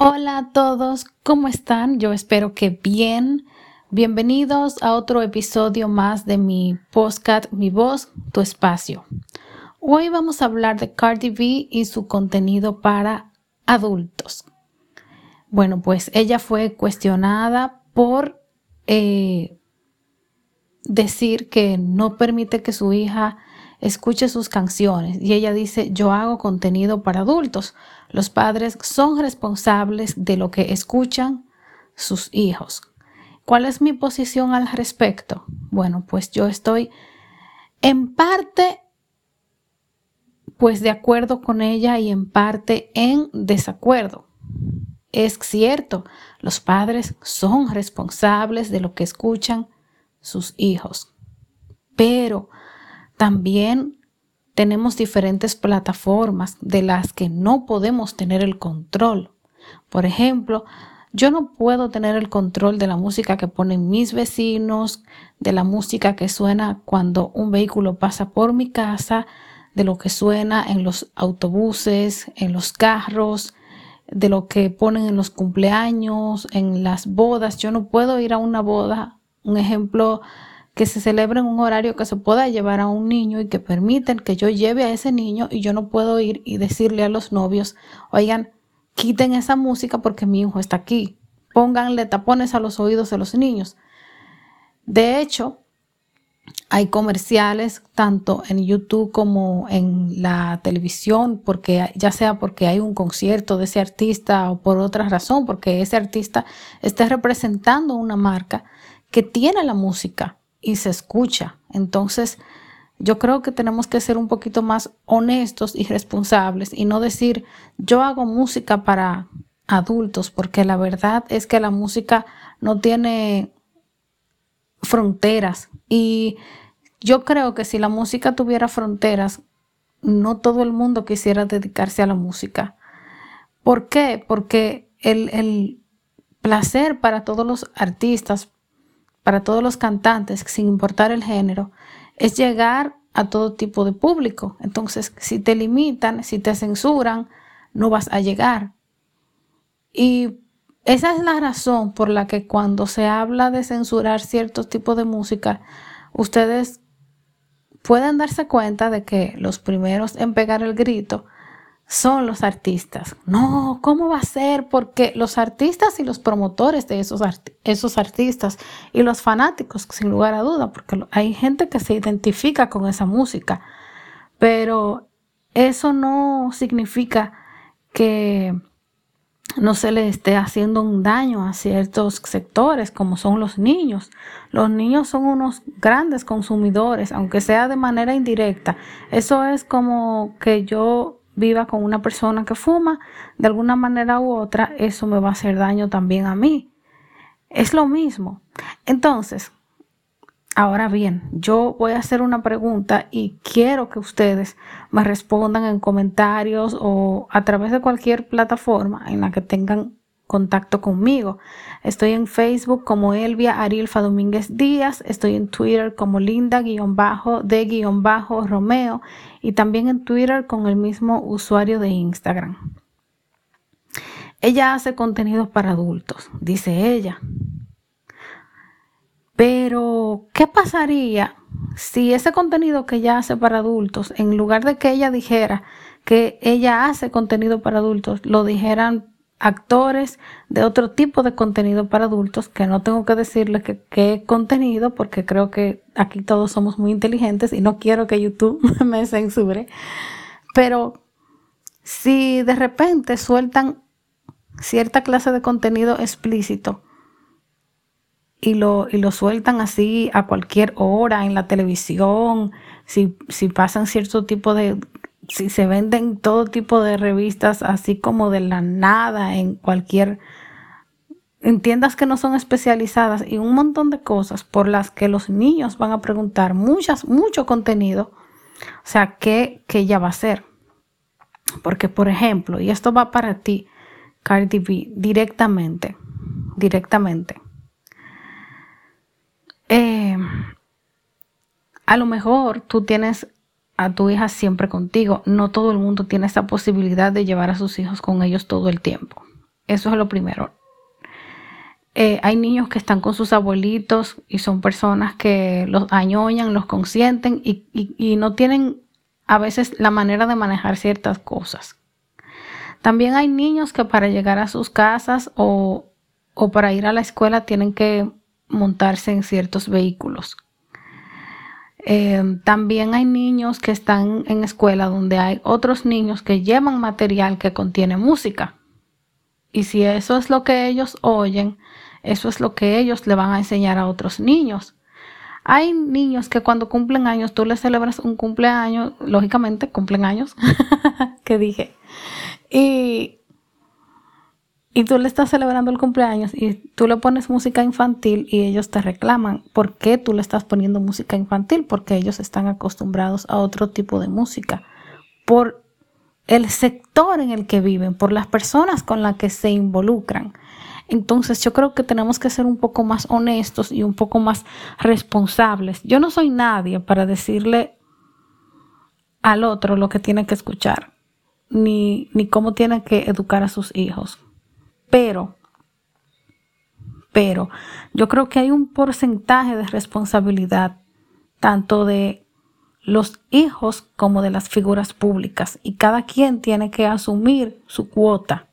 Hola a todos, ¿cómo están? Yo espero que bien. Bienvenidos a otro episodio más de mi podcast Mi voz, tu espacio. Hoy vamos a hablar de Cardi B y su contenido para adultos. Bueno, pues ella fue cuestionada por eh, decir que no permite que su hija escuche sus canciones y ella dice, yo hago contenido para adultos. Los padres son responsables de lo que escuchan sus hijos. ¿Cuál es mi posición al respecto? Bueno, pues yo estoy en parte pues de acuerdo con ella y en parte en desacuerdo. Es cierto, los padres son responsables de lo que escuchan sus hijos, pero también tenemos diferentes plataformas de las que no podemos tener el control. Por ejemplo, yo no puedo tener el control de la música que ponen mis vecinos, de la música que suena cuando un vehículo pasa por mi casa, de lo que suena en los autobuses, en los carros, de lo que ponen en los cumpleaños, en las bodas. Yo no puedo ir a una boda, un ejemplo que se celebre en un horario que se pueda llevar a un niño y que permiten que yo lleve a ese niño y yo no puedo ir y decirle a los novios, oigan, quiten esa música porque mi hijo está aquí. Pónganle tapones a los oídos de los niños. De hecho, hay comerciales tanto en YouTube como en la televisión, porque ya sea porque hay un concierto de ese artista o por otra razón, porque ese artista esté representando una marca que tiene la música y se escucha. Entonces, yo creo que tenemos que ser un poquito más honestos y responsables y no decir yo hago música para adultos, porque la verdad es que la música no tiene fronteras y yo creo que si la música tuviera fronteras, no todo el mundo quisiera dedicarse a la música. ¿Por qué? Porque el, el placer para todos los artistas, para todos los cantantes, sin importar el género, es llegar a todo tipo de público. Entonces, si te limitan, si te censuran, no vas a llegar. Y esa es la razón por la que cuando se habla de censurar ciertos tipos de música, ustedes pueden darse cuenta de que los primeros en pegar el grito son los artistas. No, ¿cómo va a ser? Porque los artistas y los promotores de esos, esos artistas y los fanáticos, sin lugar a duda, porque hay gente que se identifica con esa música, pero eso no significa que no se le esté haciendo un daño a ciertos sectores como son los niños. Los niños son unos grandes consumidores, aunque sea de manera indirecta. Eso es como que yo viva con una persona que fuma, de alguna manera u otra, eso me va a hacer daño también a mí. Es lo mismo. Entonces, ahora bien, yo voy a hacer una pregunta y quiero que ustedes me respondan en comentarios o a través de cualquier plataforma en la que tengan contacto conmigo. Estoy en Facebook como Elvia Arilfa Domínguez Díaz, estoy en Twitter como Linda-de-Romeo y también en Twitter con el mismo usuario de Instagram. Ella hace contenido para adultos, dice ella. Pero, ¿qué pasaría si ese contenido que ella hace para adultos, en lugar de que ella dijera que ella hace contenido para adultos, lo dijeran actores de otro tipo de contenido para adultos, que no tengo que decirles qué contenido, porque creo que aquí todos somos muy inteligentes y no quiero que YouTube me censure. Pero si de repente sueltan cierta clase de contenido explícito y lo, y lo sueltan así a cualquier hora en la televisión, si, si pasan cierto tipo de si se venden todo tipo de revistas así como de la nada en cualquier en tiendas que no son especializadas y un montón de cosas por las que los niños van a preguntar muchas mucho contenido o sea qué ella va a hacer porque por ejemplo y esto va para ti Cardi B directamente directamente eh, a lo mejor tú tienes a tu hija siempre contigo. No todo el mundo tiene esa posibilidad de llevar a sus hijos con ellos todo el tiempo. Eso es lo primero. Eh, hay niños que están con sus abuelitos y son personas que los añoñan, los consienten y, no tienen a veces la manera de manejar ciertas cosas. También hay niños que para llegar a sus casas o, o para ir a la escuela tienen que montarse en ciertos vehículos. Eh, también hay niños que están en escuela donde hay otros niños que llevan material que contiene música. Y si eso es lo que ellos oyen, eso es lo que ellos le van a enseñar a otros niños. Hay niños que cuando cumplen años, tú les celebras un cumpleaños, lógicamente cumplen años, que dije, y y tú le estás celebrando el cumpleaños y tú le pones música infantil y ellos te reclaman. ¿Por qué tú le estás poniendo música infantil? Porque ellos están acostumbrados a otro tipo de música. Por el sector en el que viven, por las personas con las que se involucran. Entonces yo creo que tenemos que ser un poco más honestos y un poco más responsables. Yo no soy nadie para decirle al otro lo que tiene que escuchar, ni, ni cómo tiene que educar a sus hijos. Pero, pero yo creo que hay un porcentaje de responsabilidad tanto de los hijos como de las figuras públicas y cada quien tiene que asumir su cuota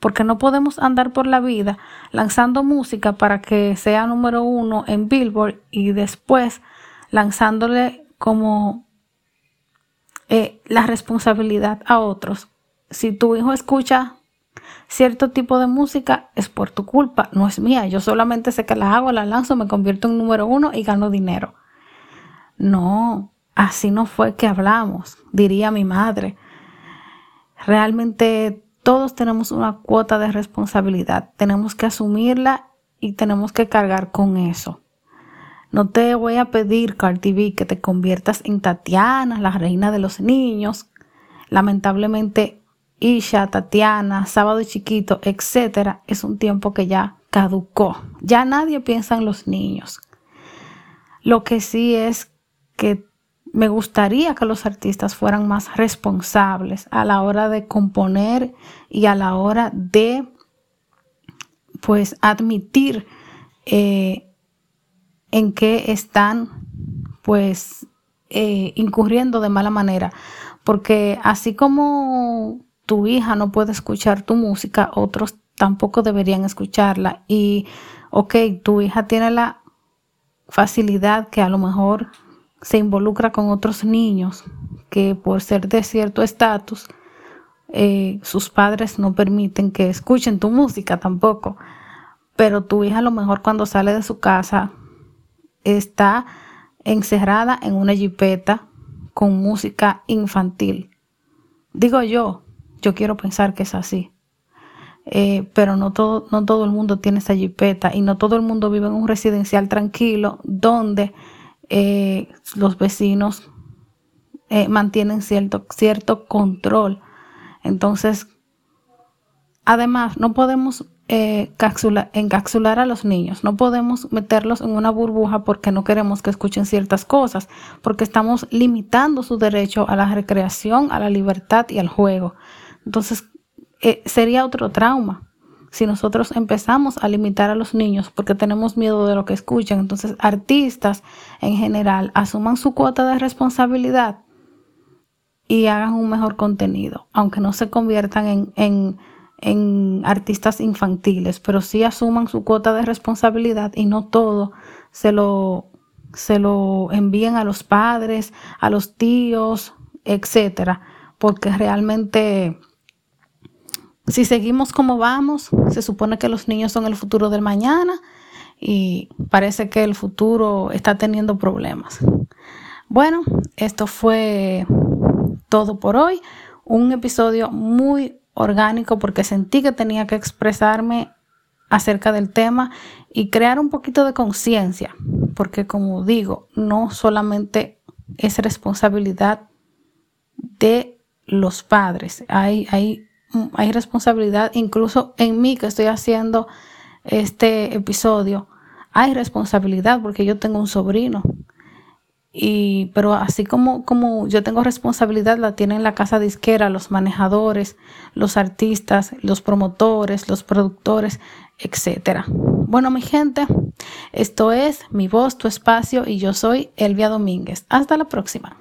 porque no podemos andar por la vida lanzando música para que sea número uno en Billboard y después lanzándole como eh, la responsabilidad a otros. Si tu hijo escucha cierto tipo de música es por tu culpa, no es mía. Yo solamente sé que la hago, la lanzo, me convierto en número uno y gano dinero. No, así no fue que hablamos, diría mi madre. Realmente todos tenemos una cuota de responsabilidad, tenemos que asumirla y tenemos que cargar con eso. No te voy a pedir, Cardi B, que te conviertas en Tatiana, la reina de los niños. Lamentablemente Isha, Tatiana, Sábado Chiquito, etcétera, es un tiempo que ya caducó. Ya nadie piensa en los niños. Lo que sí es que me gustaría que los artistas fueran más responsables a la hora de componer y a la hora de pues admitir eh, en qué están pues eh, incurriendo de mala manera porque así como tu hija no puede escuchar tu música, otros tampoco deberían escucharla. Y, ok, tu hija tiene la facilidad que a lo mejor se involucra con otros niños que por ser de cierto estatus, eh, sus padres no permiten que escuchen tu música tampoco. Pero tu hija a lo mejor cuando sale de su casa está encerrada en una jipeta con música infantil. Digo yo, yo quiero pensar que es así. Eh, pero no todo, no todo el mundo tiene esa jipeta y no todo el mundo vive en un residencial tranquilo donde eh, los vecinos eh, mantienen cierto, cierto control. Entonces, además, no podemos encapsular a los niños, no podemos meterlos en una burbuja porque no queremos que escuchen ciertas cosas, porque estamos limitando su derecho a la recreación, a la libertad y al juego. Entonces, eh, sería otro trauma si nosotros empezamos a limitar a los niños porque tenemos miedo de lo que escuchan. Entonces, artistas en general asuman su cuota de responsabilidad y hagan un mejor contenido, aunque no se conviertan en, en artistas infantiles, pero sí asuman su cuota de responsabilidad y no todo se lo, se lo envíen a los padres, a los tíos, etcétera, porque realmente si seguimos como vamos, se supone que los niños son el futuro del mañana y parece que el futuro está teniendo problemas. Bueno, esto fue todo por hoy. Un episodio muy orgánico porque sentí que tenía que expresarme acerca del tema y crear un poquito de conciencia, porque como digo, no solamente es responsabilidad de los padres, hay, hay hay responsabilidad, incluso en mí que estoy haciendo este episodio, hay responsabilidad porque yo tengo un sobrino Y, pero así como, como yo tengo responsabilidad, la tienen la casa disquera, los manejadores, los artistas, los promotores, los productores, etc. Bueno, mi gente, esto es mi voz, tu espacio y yo soy Elvia Domínguez. Hasta la próxima.